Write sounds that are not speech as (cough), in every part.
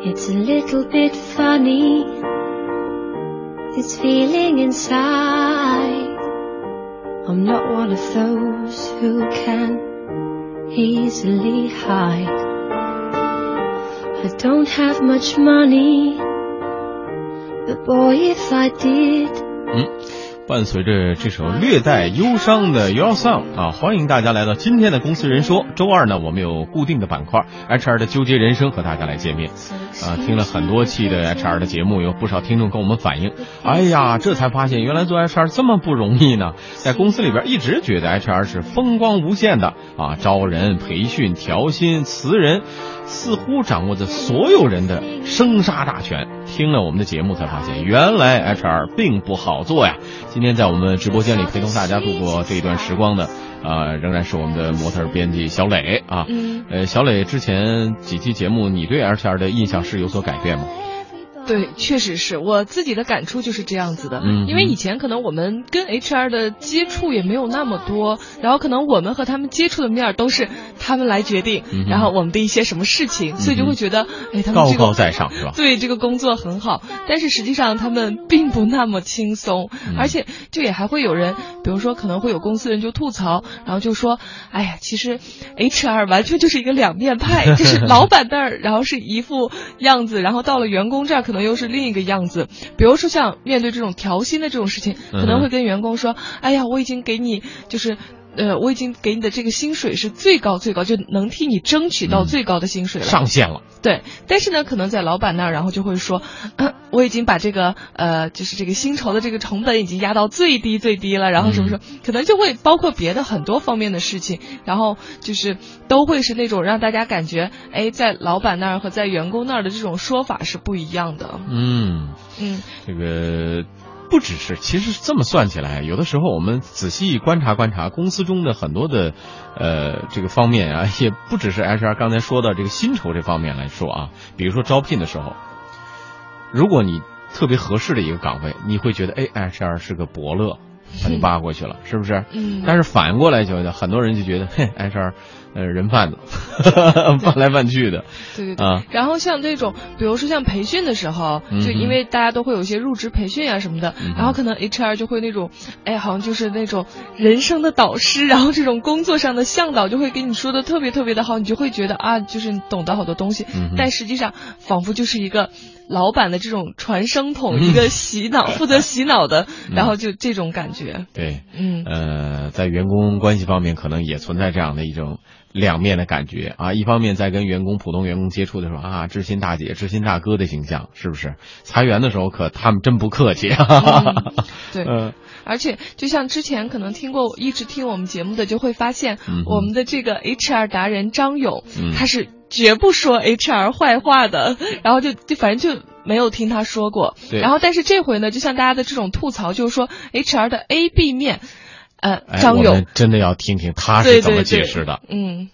It's a little bit funny, this feeling inside. I'm not one of those who can easily hide. I don't have much money, but boy, if I did. Hmm? 伴随着这首略带忧伤的《Your Song》啊，欢迎大家来到今天的公司人说。周二呢，我们有固定的板块 HR 的纠结人生和大家来见面。啊，听了很多期的 HR 的节目，有不少听众跟我们反映，哎呀，这才发现原来做 HR 这么不容易呢。在公司里边一直觉得 HR 是风光无限的啊，招人、培训、调薪、辞人，似乎掌握着所有人的生杀大权。听了我们的节目才发现，原来 HR 并不好做呀。今天在我们直播间里陪同大家度过这一段时光的，呃，仍然是我们的模特编辑小磊啊。嗯，呃，小磊之前几期节目，你对 HR 的印象是有所改变吗？对，确实是我自己的感触就是这样子的。嗯因为以前可能我们跟 HR 的接触也没有那么多，然后可能我们和他们接触的面儿都是他们来决定，嗯然后我们的一些什么事情，所以就会觉得，哎，他们高这个高在上是吧？对这个工作很好，但是实际上他们并不那么轻松，嗯而且就也还会有人，比如说可能会有公司人就吐槽，然后就说，哎呀，其实 HR 完全就是一个两面派，就是 (laughs) 老板那儿，然后是一副样子，然后到了员工这儿可能又是另一个样子。比如说像面对这种调薪的这种事情，可能会跟员工说，哎呀，我已经给你就是。呃，我已经给你的这个薪水是最高最高，就能替你争取到嗯最高的薪水了。上限了，对，但是呢，可能在老板那儿，然后就会说，嗯，我已经把这个呃，就是这个薪酬的这个成本已经压到最低最低了，然后什么什么，可能就会包括别的很多方面的事情，然后就是都会是那种让大家感觉，哎，在老板那儿和在员工那儿的这种说法是不一样的。嗯，嗯，这个。不只是，其实这么算起来，有的时候我们仔细观察观察公司中的很多的，呃，这个方面啊，(laughs) 也不只是 HR 刚才说的这个薪酬这方面来说啊，比如说招聘的时候，如果你特别合适的一个岗位，你会觉得，哎，HR 是个伯乐，把你挖过去了，是不是？嗯。但是反过来觉得，很多人就觉得，嘿，HR，呃，人贩子，(laughs) 贩来贩去的，对对对。啊，然后像这种，比如说像培训的时候，就因为大家都会有一些入职培训啊什么的，嗯然后可能 HR 就会那种，哎，好像就是那种人生的导师，然后这种工作上的向导就会给你说的特别特别的好，你就会觉得啊，就是你懂得好多东西，嗯但实际上仿佛就是一个老板的这种传声筒，一个洗脑 (laughs) 负责洗脑的，嗯然后就这种感觉，对，嗯呃，在员工关系方面，可能也存在这样的一种两面的感觉啊。一方面在跟员工、普通员工接触的时候啊，知心大姐、知心大哥的形象，是不是？裁员的时候可他们真不客气。嗯 (laughs) 对。嗯而且，就像之前可能听过、一直听我们节目的，就会发现嗯我们的这个 HR 达人张勇，嗯他是绝不说 HR 坏话的，(laughs) 然后就就反正就没有听他说过。然后，但是这回呢，就像大家的这种吐槽，就是说 HR 的 A、B 面，呃，哎，张勇真的要听听他是怎么对对对，解释的。嗯。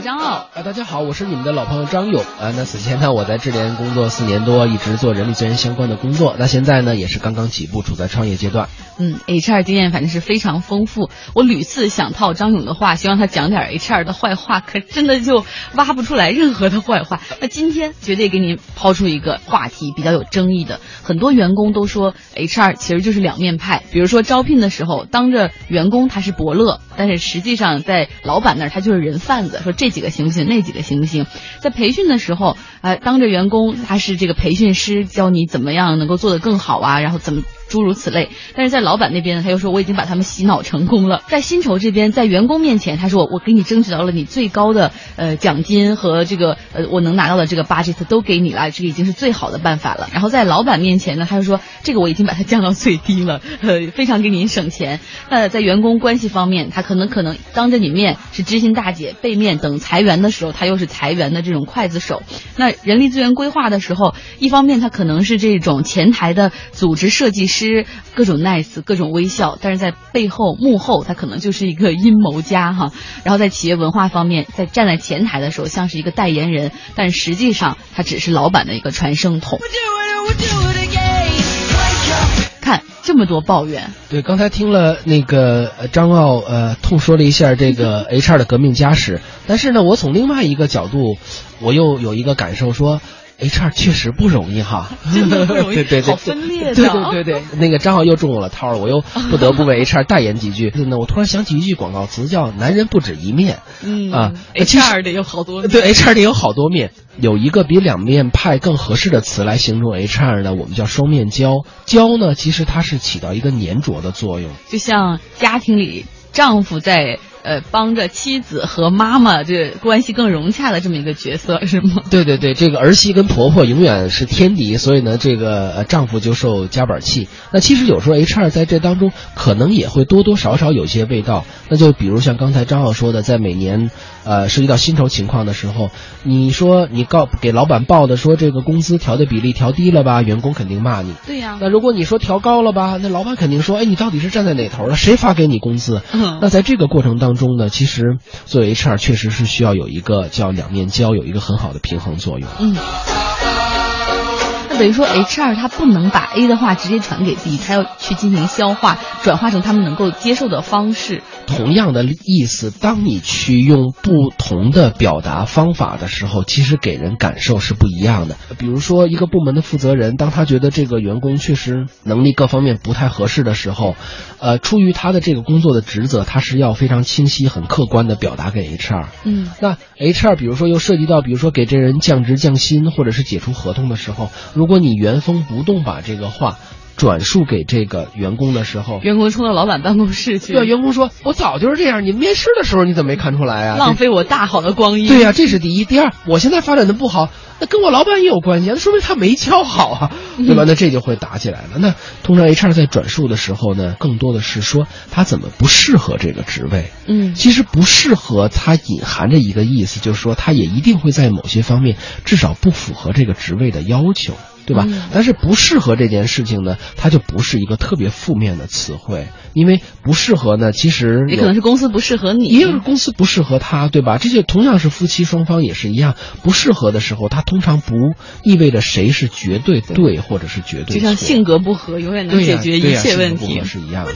张傲。啊，大家好，我是你们的老朋友张勇啊。那此前呢，我在智联工作四年多，一直做人力资源相关的工作。那现在呢，也是刚刚起步，处在创业阶段。嗯，HR 经验反正是非常丰富。我屡次想套张勇的话，希望他讲点 HR 的坏话，可真的就挖不出来任何的坏话。那今天绝对给您抛出一个话题，比较有争议的。很多员工都说 HR 其实就是两面派，比如说招聘的时候，当着员工他是伯乐，但是实际上在老板那儿他就是人贩子，说这几个行不行，那几个行不行。在培训的时候，呃，当着员工他是这个培训师，教你怎么样能够做得更好啊，然后怎么。诸如此类，但是在老板那边，他又说我已经把他们洗脑成功了。在薪酬这边，在员工面前，他说我给你争取到了你最高的呃奖金和这个呃我能拿到的这个 budget 都给你了，这个已经是最好的办法了。然后在老板面前呢，他就说这个我已经把它降到最低了，呃，非常给您省钱。那在员工关系方面，他可能可能当着你面是知心大姐，背面等裁员的时候，他又是裁员的这种刽子手。那人力资源规划的时候，一方面他可能是这种前台的组织设计师。各种 nice，各种微笑，但是在背后幕后，他可能就是一个阴谋家哈。(laughs) 然后在企业文化方面，在站在前台的时候像是一个代言人，但实际上他只是老板的一个传声筒。看这么多抱怨。对，刚才听了那个张奥呃痛说了一下这个 HR 的革命家史，但是呢，我从另外一个角度，我又有一个感受说。HR 确实不容易哈，(laughs) 真的不容易，对对对，好分裂的。对对对对，那个张浩又中我了套了，我又不得不为 (laughs) HR 代言几句。那我突然想起一句广告词，叫“男人不止一面”。嗯啊，HR 得有好多面。对，HR 得有好多面。有一个比两面派更合适的词来形容 HR 呢，我们叫双面胶。胶呢，其实它是起到一个粘着的作用，就像家庭里丈夫在。呃，帮着妻子和妈妈这关系更融洽的这么一个角色是吗？(laughs) 对对对，这个儿媳跟婆婆永远是天敌，所以呢，这个呃丈夫就受夹板气。那其实有时候 HR 在这当中可能也会多多少少有些味道。那就比如像刚才张浩说的，在每年呃涉及到薪酬情况的时候，你说你告给老板报的说这个工资调的比例调低了吧，员工肯定骂你。对呀。那如果你说调高了吧，那老板肯定说，哎，你到底是站在哪头了？谁发给你工资？嗯。那在这个过程当中。中呢，其实作为 HR 确实是需要有一个叫两面胶，有一个很好的平衡作用。嗯。等于说，HR 他不能把 A 的话直接传给 B，他要去进行消化，转化成他们能够接受的方式。同样的意思，当你去用不同的表达方法的时候，其实给人感受是不一样的。比如说，一个部门的负责人，当他觉得这个员工确实能力各方面不太合适的时候，呃，出于他的这个工作的职责，他是要非常清晰、很客观的表达给 HR。嗯。那 HR 比如说又涉及到，比如说给这人降职降薪或者是解除合同的时候，如如果你原封不动把这个话转述给这个员工的时候，员工冲到老板办公室去，对，员工说：“我早就是这样，你面试的时候你怎么没看出来啊？浪费我大好的光阴。”对呀，这是第一。第二，我现在发展的不好。那跟我老板也有关系，那说明他没教好啊，对吧？那这就会打起来了。那通常 HR 在转述的时候呢，更多的是说他怎么不适合这个职位。嗯，其实不适合，它隐含着一个意思，就是说他也一定会在某些方面至少不符合这个职位的要求，对吧？但是不适合这件事情呢，它就不是一个特别负面的词汇，因为不适合呢，其实也可能是公司不适合你，也有公司不适合他，对吧？这些同样是夫妻双方也是一样，不适合的时候，它。通常不意味着谁是绝对对或者是绝对错，就像性格不合永远能解决一切问题是一样的。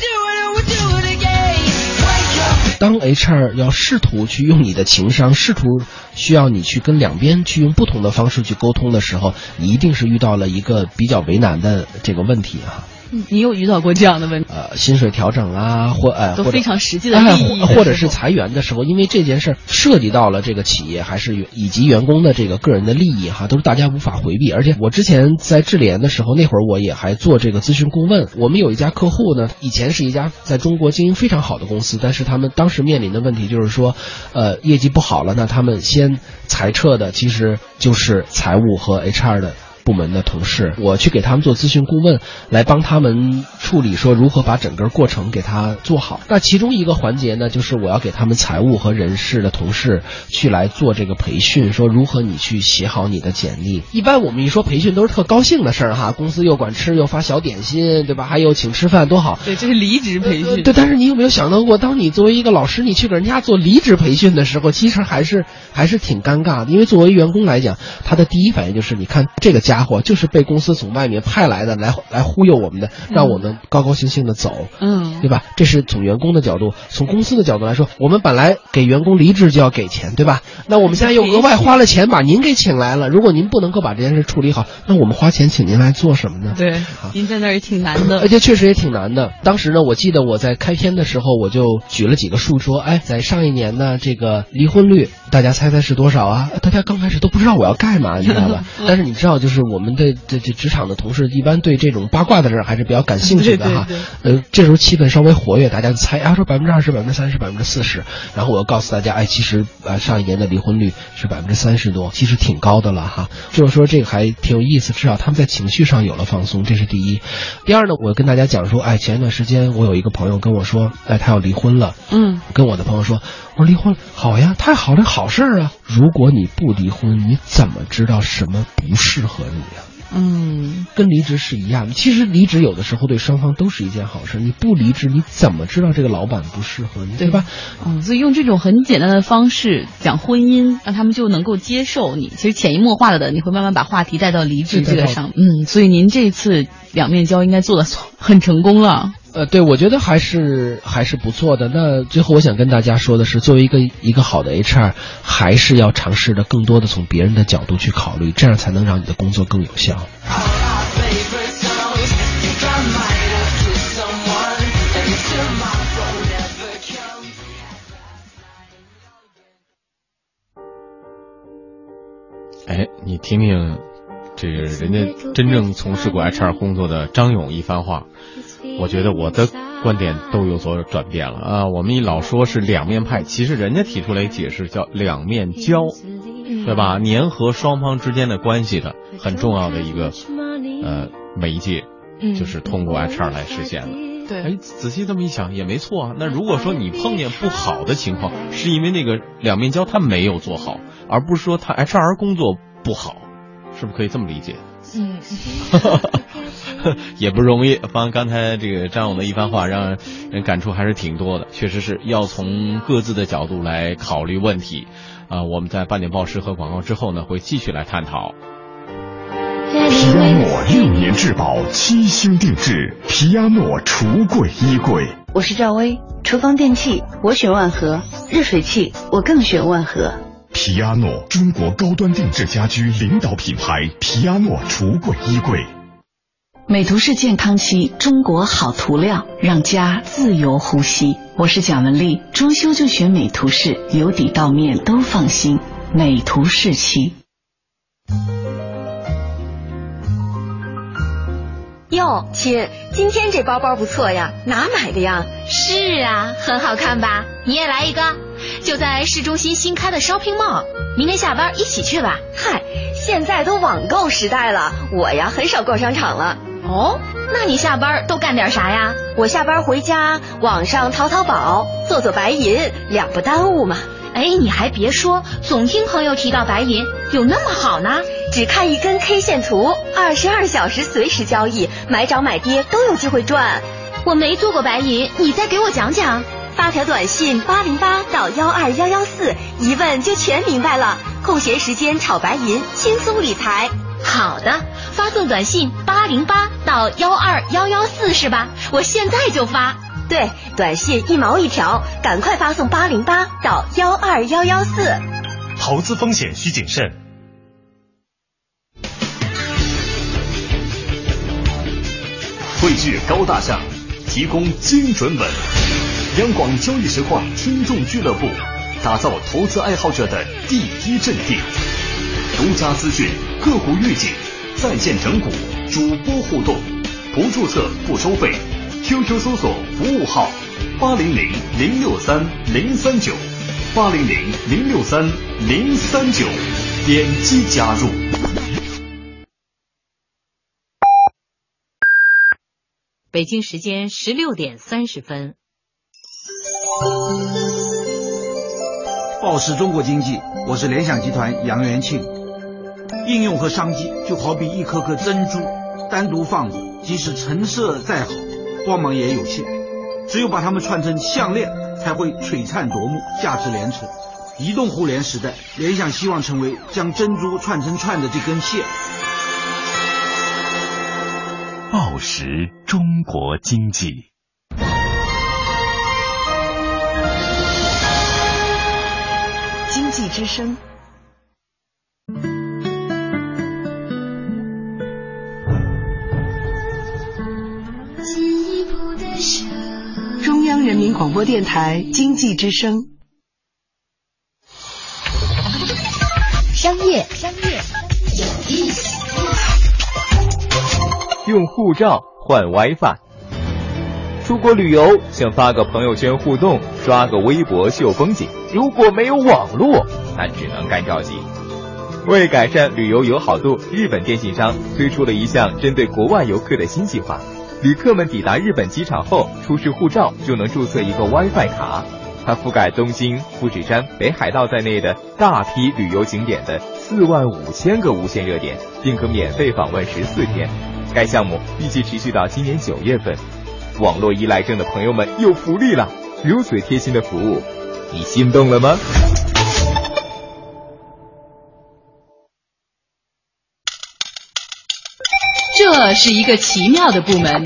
当 HR 要试图去用你的情商，试图需要你去跟两边去用不同的方式去沟通的时候，你一定是遇到了一个比较为难的这个问题啊。你有遇到过这样的问题？呃，薪水调整啊，或呃，都非常实际的利益，或者是裁员的时候，因为这件事涉及到了这个企业还是以及员工的这个个人的利益哈，都是大家无法回避。而且我之前在智联的时候，那会儿我也还做这个咨询顾问。我们有一家客户呢，以前是一家在中国经营非常好的公司，但是他们当时面临的问题就是说，呃，业绩不好了，那他们先裁撤的其实就是财务和 HR 的。部门的同事，我去给他们做咨询顾问，来帮他们处理说如何把整个过程给他做好。那其中一个环节呢，就是我要给他们财务和人事的同事去来做这个培训，说如何你去写好你的简历。一般我们一说培训都是特高兴的事儿哈，公司又管吃又发小点心，对吧？还有请吃饭多好。对，这是离职培训。对，但是你有没有想到过，当你作为一个老师，你去给人家做离职培训的时候，其实还是还是挺尴尬的，因为作为员工来讲，他的第一反应就是你看这个家。家伙就是被公司从外面派来的，来来忽悠我们的，让我们高高兴兴的走，嗯，对吧？这是从员工的角度，从公司的角度来说，我们本来给员工离职就要给钱，对吧？那我们现在又额外花了钱把您给请来了，如果您不能够把这件事处理好，那我们花钱请您来做什么呢？对，您在那儿也挺难的，而且确实也挺难的。当时呢，我记得我在开篇的时候，我就举了几个数，说，哎，在上一年呢，这个离婚率，大家猜猜是多少啊？大家刚开始都不知道我要干嘛，你知道吧？(laughs) 但是你知道，就是。我们的这这职场的同事一般对这种八卦的事还是比较感兴趣的哈，呃，这时候气氛稍微活跃，大家就猜啊，说百分之二十、百分之三十、百分之四十，然后我要告诉大家，哎，其实啊，上一年的离婚率是百分之三十多，其实挺高的了哈。就是说这个还挺有意思，至少他们在情绪上有了放松，这是第一。第二呢，我跟大家讲说，哎，前一段时间我有一个朋友跟我说，哎，他要离婚了，嗯，跟我的朋友说，我说离婚好呀，太好了，好事儿啊。如果你不离婚，你怎么知道什么不适合你呀？嗯，跟离职是一样的。其实离职有的时候对双方都是一件好事。你不离职，你怎么知道这个老板不适合你，对吧？嗯，所以用这种很简单的方式讲婚姻，让他们就能够接受你。其实潜移默化的，你会慢慢把话题带到离职这个上。嗯，所以您这次两面交应该做的很成功了。呃，对，我觉得还是还是不错的。那最后我想跟大家说的是，作为一个一个好的 HR，还是要尝试着更多的从别人的角度去考虑，这样才能让你的工作更有效。哎，你听听，这个人家真正从事过 HR 工作的张勇一番话。我觉得我的观点都有所转变了啊！我们一老说是两面派，其实人家提出来解释叫两面交，对吧？粘合双方之间的关系的很重要的一个呃媒介，就是通过 HR 来实现的。对，哎，仔细这么一想也没错啊。那如果说你碰见不好的情况，是因为那个两面交他没有做好，而不是说他 HR 工作不好，是不是可以这么理解？嗯。(laughs) (laughs) 也不容易，方刚才这个张勇的一番话，让人感触还是挺多的。确实是要从各自的角度来考虑问题。啊，我们在半点报时和广告之后呢，会继续来探讨。皮亚诺六年质保，七星定制，皮亚诺橱柜衣柜。我是赵薇，厨房电器我选万和，热水器我更选万和。皮亚诺，中国高端定制家居领导品牌，皮亚诺橱柜衣柜。美图仕健康漆，中国好涂料，让家自由呼吸。我是蒋雯丽，装修就选美图仕，由底到面都放心。美图仕漆。哟，亲，今天这包包不错呀，哪买的呀？是啊，很好看吧？你也来一个，就在市中心新开的 Shopping Mall，明天下班一起去吧。嗨，现在都网购时代了，我呀很少逛商场了。哦，那你下班都干点啥呀？我下班回家，网上淘淘宝，做做白银，两不耽误嘛。哎，你还别说，总听朋友提到白银有那么好呢。只看一根 K 线图，二十二小时随时交易，买涨买跌都有机会赚。我没做过白银，你再给我讲讲。发条短信八零八到幺二幺幺四，一问就全明白了。空闲时间炒白银，轻松理财。好的，发送短信八零八到幺二幺幺四是吧？我现在就发。对，短信一毛一条，赶快发送八零八到幺二幺幺四。投资风险需谨慎。汇聚高大上，提供精准稳。央广交易实况听众俱乐部，打造投资爱好者的第一阵地。独家资讯，个股预警，在线整股，主播互动，不注册不收费。QQ 搜索服务号八零零零六三零三九八零零零六三零三九，点击加入。北京时间十六点三十分。报时中国经济，我是联想集团杨元庆。应用和商机就好比一颗颗珍珠，单独放着，即使成色再好。光芒也有限，只有把它们串成项链，才会璀璨夺目，价值连城。移动互联时代，联想希望成为将珍珠串成串的这根线。报时中国经济，济之声。中央人民广播电台经济之声。商业，商业有意思。用护照换 WiFi。出国旅游想发个朋友圈互动，刷个微博秀风景，如果没有网络，那只能干着急。为改善旅游友好度，日本电信商推出了一项针对国外游客的新计划。旅客们抵达日本机场后，出示护照就能注册一个 WiFi 卡，它覆盖东京、富士山、北海道在内的大批旅游景点的四万五千个无线热点，并可免费访问十四天。该项目预计持续到今年九月份。网络依赖症的朋友们有福利了，流水贴心的服务，你心动了吗？这是一个奇妙的部门，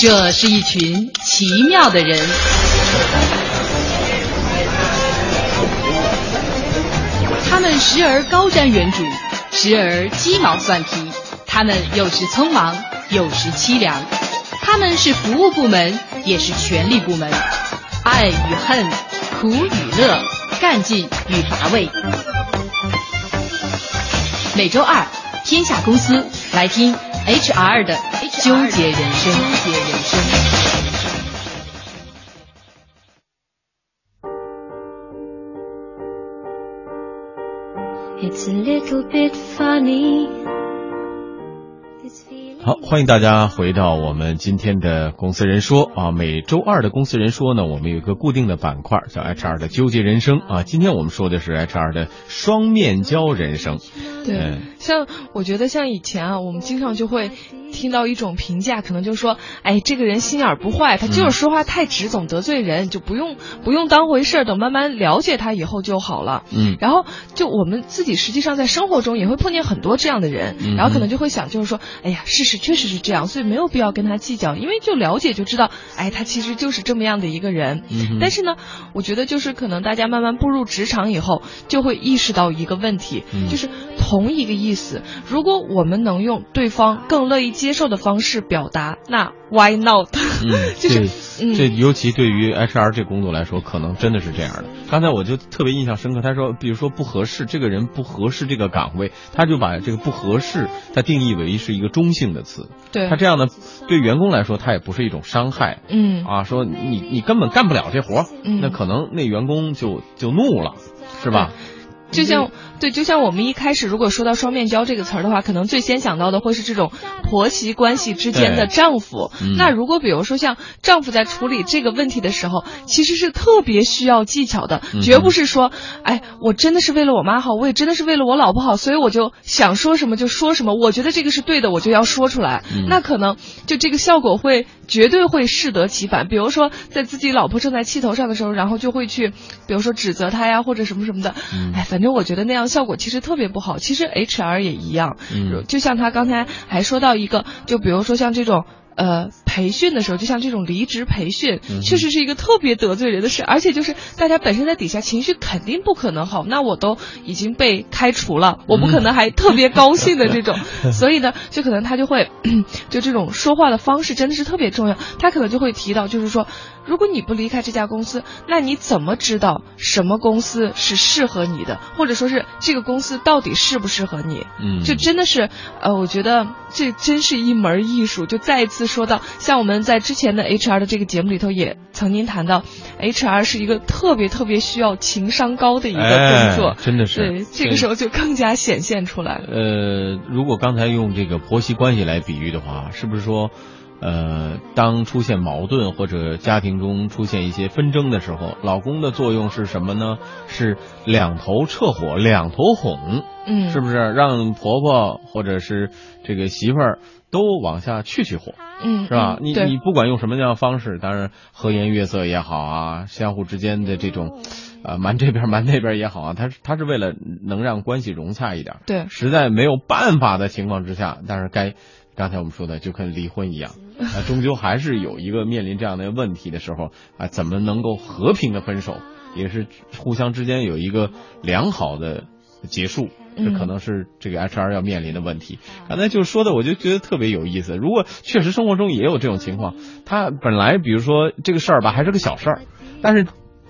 这是一群奇妙的人。他们时而高瞻远瞩，时而鸡毛蒜皮，他们有时匆忙，有时凄凉。他们是服务部门，也是权力部门，爱与恨，苦与乐，干劲与乏味。每周二，天下公司来听 HR 的纠结人生。纠结人生。It's a little bit funny. 好，欢迎大家回到我们今天的公司人说啊。每周二的公司人说呢，我们有一个固定的板块叫 HR 的纠结人生啊。今天我们说的是 HR 的双面胶人生。对，像我觉得像以前啊，我们经常就会听到一种评价，可能就说，哎，这个人心眼不坏，他就是说话太直，总得罪人，就不用不用当回事儿，等慢慢了解他以后就好了。嗯。然后就我们自己实际上在生活中也会碰见很多这样的人，然后可能就会想，就是说，哎呀，事实确实是这样，所以没有必要跟他计较，因为就了解就知道，哎，他其实就是这么样的一个人。嗯。但是呢，我觉得就是可能大家慢慢步入职场以后，就会意识到一个问题，就是同一个意思，如果我们能用对方更乐意接受的方式表达，那 why not？嗯，(laughs) 就是这尤其对于 HR 这工作来说，可能真的是这样的。刚才我就特别印象深刻，他说，比如说不合适，这个人不合适这个岗位，他就把这个不合适，他定义为是一个中性的词。对他这样的对员工来说，他也不是一种伤害。嗯啊，说你你根本干不了这活，嗯那可能那员工就就怒了，是吧？就像对，就像我们一开始如果说到双面胶这个词儿的话，可能最先想到的会是这种婆媳关系之间的丈夫。嗯、那如果比如说像丈夫在处理这个问题的时候，其实是特别需要技巧的，嗯、绝不是说，哎，我真的是为了我妈好，我也真的是为了我老婆好，所以我就想说什么就说什么，我觉得这个是对的，我就要说出来。嗯、那可能就这个效果会绝对会适得其反。比如说在自己老婆正在气头上的时候，然后就会去，比如说指责她呀，或者什么什么的。哎，反正我觉得那样。效果其实特别不好，其实 HR 也一样，嗯，就像他刚才还说到一个，就比如说像这种呃培训的时候，就像这种离职培训，嗯、确实是一个特别得罪人的事，而且就是大家本身在底下情绪肯定不可能好，那我都已经被开除了，我不可能还特别高兴的这种，嗯、(laughs) 所以呢，就可能他就会 (clears throat) 就这种说话的方式真的是特别重要，他可能就会提到，就是说。如果你不离开这家公司，那你怎么知道什么公司是适合你的，或者说是这个公司到底适不适合你？嗯，就真的是，呃，我觉得这真是一门艺术。就再一次说到，像我们在之前的 HR 的这个节目里头也曾经谈到，HR 是一个特别特别需要情商高的一个工作，哎、真的是。对，这个时候就更加显现出来了。呃，如果刚才用这个婆媳关系来比喻的话，是不是说？呃，当出现矛盾或者家庭中出现一些纷争的时候，老公的作用是什么呢？是两头撤火，两头哄，嗯，是不是让婆婆或者是这个媳妇儿都往下去去火，嗯，是吧？嗯、你你不管用什么样的方式，当然和颜悦色也好啊，相互之间的这种，呃，瞒这边瞒那边也好啊，他他是为了能让关系融洽一点。对，实在没有办法的情况之下，但是该。刚才我们说的就跟离婚一样，(laughs) 啊，终究还是有一个面临这样的问题的时候啊，怎么能够和平的分手，也是互相之间有一个良好的结束，这可能是这个 HR 要面临的问题。刚才就说的，我就觉得特别有意思。如果确实生活中也有这种情况，他本来比如说这个事儿吧，还是个小事儿，但是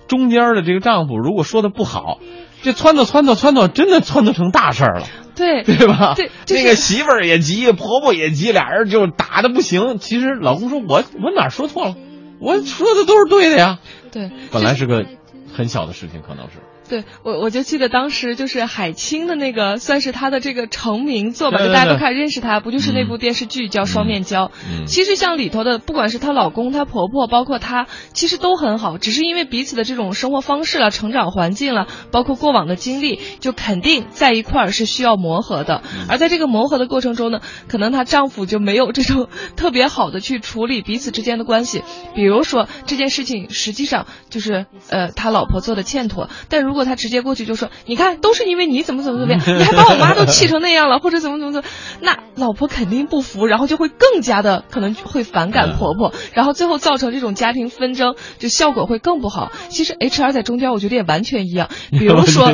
中间的这个丈夫如果说的不好，这撺掇撺掇撺掇，真的撺掇成大事儿了。对 (laughs) 对吧？对，那个媳妇儿也急，婆婆也急，俩人就打的不行。其实老公说：“我我哪说错了？我说的都是对的呀。”对，本来是个很小的事情，可能是。对我，我就记得当时就是海清的那个，算是她的这个成名作吧，就大家都对开始认识她，不就是那部电视剧叫《双面胶》？嗯其实像里头的，不管是她老公、她婆婆，包括她，其实都很好，只是因为彼此的这种生活方式了、成长环境了，包括过往的经历，就肯定在一块儿是需要磨合的。而在这个磨合的过程中呢，可能她丈夫就没有这种 (laughs) 特别好的去处理彼此之间的关系。比如说这件事情实际上就是呃他老婆做的欠妥，但如果他直接过去就说，你看都是因为你怎么怎么怎么样，(laughs) 你还把我妈都气成那样了，或者怎么怎么怎么，那老婆肯定不服，然后就会更加的可能会反感婆婆，然后最后造成这种家庭纷争，就效果会更不好。其实 HR 在中间我觉得也完全一样，(laughs) 比如说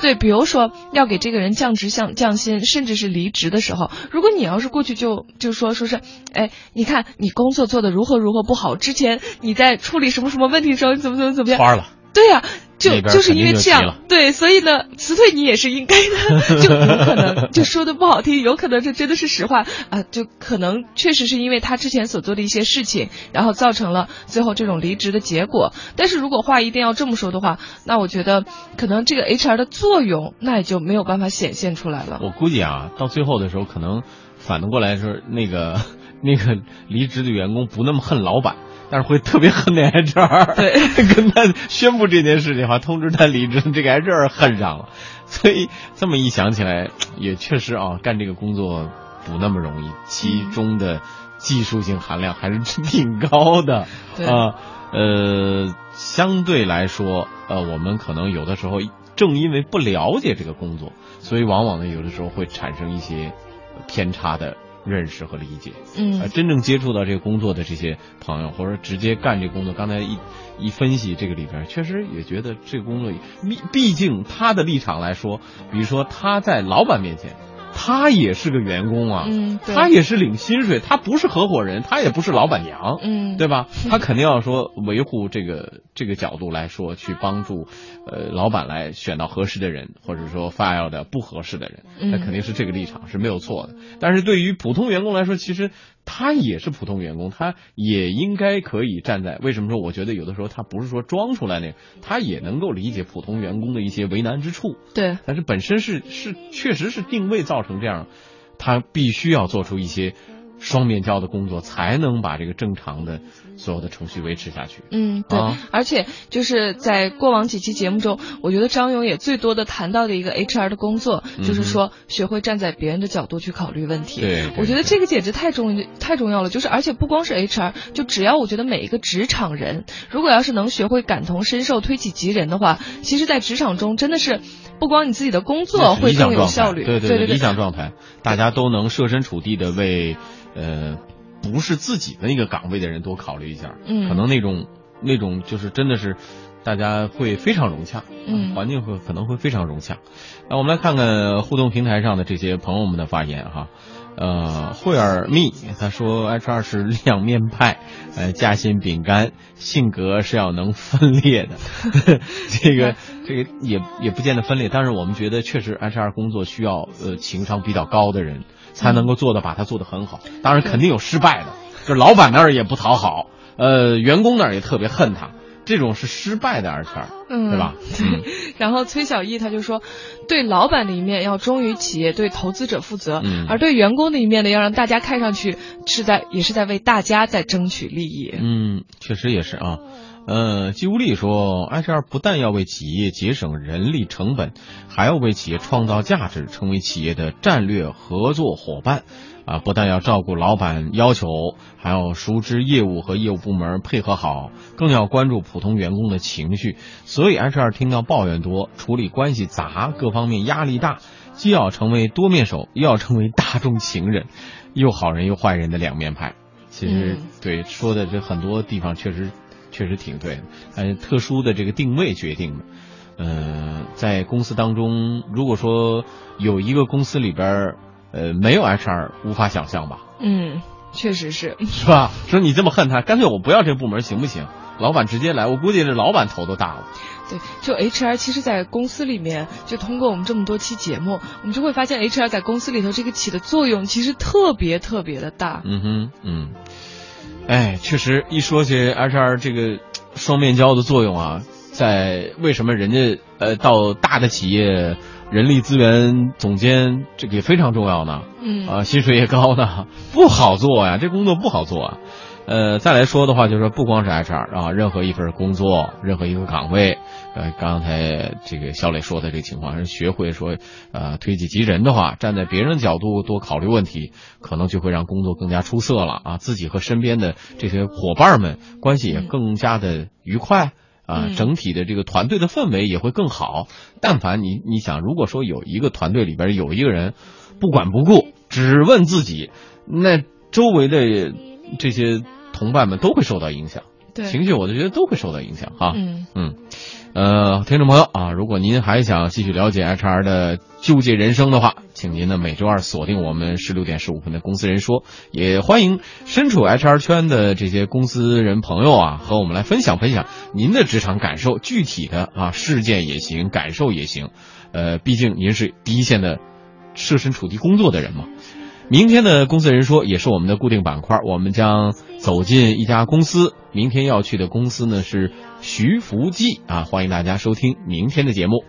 对，比如说要给这个人降职、降降薪，甚至是离职的时候，如果你要是过去就就说说是，哎，你看你工作做的如何如何不好，之前你在处理什么什么问题的时候，你怎么怎么怎么样，花了。对呀、就就是因为这样对，所以呢，辞退你也是应该的，(laughs) 就有可能就说的不好听，有可能这真的是实话啊、就可能确实是因为他之前所做的一些事情，然后造成了最后这种离职的结果。但是如果话一定要这么说的话，那我觉得可能这个 HR 的作用那也就没有办法显现出来了。我估计啊，到最后的时候，可能反过来说，那个 (laughs) 那个离职的员工不那么恨老板。但是会特别恨那 HR，对，(laughs) 跟他宣布这件事情的话，通知他离职，(laughs) 这个 HR 恨上了，所以这么一想起来，也确实啊，干这个工作不那么容易，其中的技术性含量还是挺高的。对。啊。呃，相对来说，呃，我们可能有的时候正因为不了解这个工作，所以往往呢，有的时候会产生一些偏差的认识和理解。嗯呃，真正接触到这个工作的这些朋友，或者直接干这工作，刚才一一分析这个里边，确实也觉得这个工作，毕毕竟他的立场来说，比如说他在老板面前。他也是个员工啊，嗯他也是领薪水，他不是合伙人，他也不是老板娘，嗯对吧？他肯定要说维护这个这个角度来说，去帮助呃老板来选到合适的人，或者说 fire 的不合适的人，嗯那肯定是这个立场是没有错的。但是对于普通员工来说，其实他也是普通员工，他也应该可以站在为什么说我觉得有的时候他不是说装出来那个，他也能够理解普通员工的一些为难之处。对，但是本身是是确实是定位造成这样，他必须要做出一些双面胶的工作，才能把这个正常的所有的程序维持下去。嗯，对，啊而且就是在过往几期节目中，我觉得张勇也最多的谈到的一个 HR 的工作，嗯就是说学会站在别人的角度去考虑问题。对对我觉得这个简直太重太重要了。就是而且不光是 HR，就只要我觉得每一个职场人，如果要是能学会感同身受、推己及人的话，其实，在职场中真的是不光你自己的工作会更有效率，对对对，理想状态，大家都能设身处地的为呃不是自己的那个岗位的人多考虑一下，嗯可能那种那种就是真的是。大家会非常融洽，嗯环境会可能会非常融洽。那我们来看看互动平台上的这些朋友们的发言哈。呃，惠尔蜜他说 HR 是两面派，呃，夹心饼干，性格是要能分裂的。(laughs) 这个这个也也不见得分裂，但是我们觉得确实 HR 工作需要呃情商比较高的人才能够做的把它做得很好。当然肯定有失败的，就是老板那儿也不讨好，呃，员工那儿也特别恨他，这种是失败的二圈嗯，对吧？嗯 (laughs) 然后崔小艺他就说，对老板的一面要忠于企业，对投资者负责，嗯而对员工的一面呢，要让大家看上去是在也是在为大家在争取利益。嗯，确实也是啊。呃，季无力说，HR 不但要为企业节省人力成本，还要为企业创造价值，成为企业的战略合作伙伴。啊，不但要照顾老板要求，还要熟知业务和业务部门配合好，更要关注普通员工的情绪。所以 HR 听到抱怨多，处理关系杂，各方面压力大，既要成为多面手，又要成为大众情人，又好人又坏人的两面派。其实、嗯对说的这很多地方确实确实挺对的，呃，特殊的这个定位决定的。呃，在公司当中，如果说有一个公司里边儿，呃，没有 HR，无法想象吧，嗯，确实是。是吧？说你这么恨他，干脆我不要这部门行不行？老板直接来，我估计这老板头都大了。对，就 HR，其实，在公司里面，就通过我们这么多期节目，我们就会发现 HR 在公司里头这个起的作用，其实特别特别的大。嗯哼，嗯，哎，确实一说起 HR 这个双面胶的作用啊，在为什么人家呃到大的企业，人力资源总监这个也非常重要呢？嗯啊，薪水也高呢，不好做呀，这工作不好做啊。呃，再来说的话，就是说不光是 HR 啊，任何一份工作，任何一个岗位，呃，刚才这个小磊说的这个情况，是学会说，呃，推己及人的话，站在别人的角度多考虑问题，可能就会让工作更加出色了啊，自己和身边的这些伙伴们关系也更加的愉快。啊，嗯整体的这个团队的氛围也会更好。但凡你你想，如果说有一个团队里边有一个人不管不顾，只问自己，那周围的这些同伴们都会受到影响，对情绪我就觉得都会受到影响哈。嗯嗯，呃，听众朋友啊，如果您还想继续了解 HR 的纠结人生的话，请您呢每周二锁定我们十六点十五分的《公司人说》，也欢迎身处 HR 圈的这些公司人朋友啊，和我们来分享分享您的职场感受，具体的啊事件也行，感受也行。呃，毕竟您是第一线的设身处地工作的人嘛。明天的公司人说也是我们的固定板块，我们将走进一家公司。明天要去的公司呢是徐福记啊，欢迎大家收听明天的节目。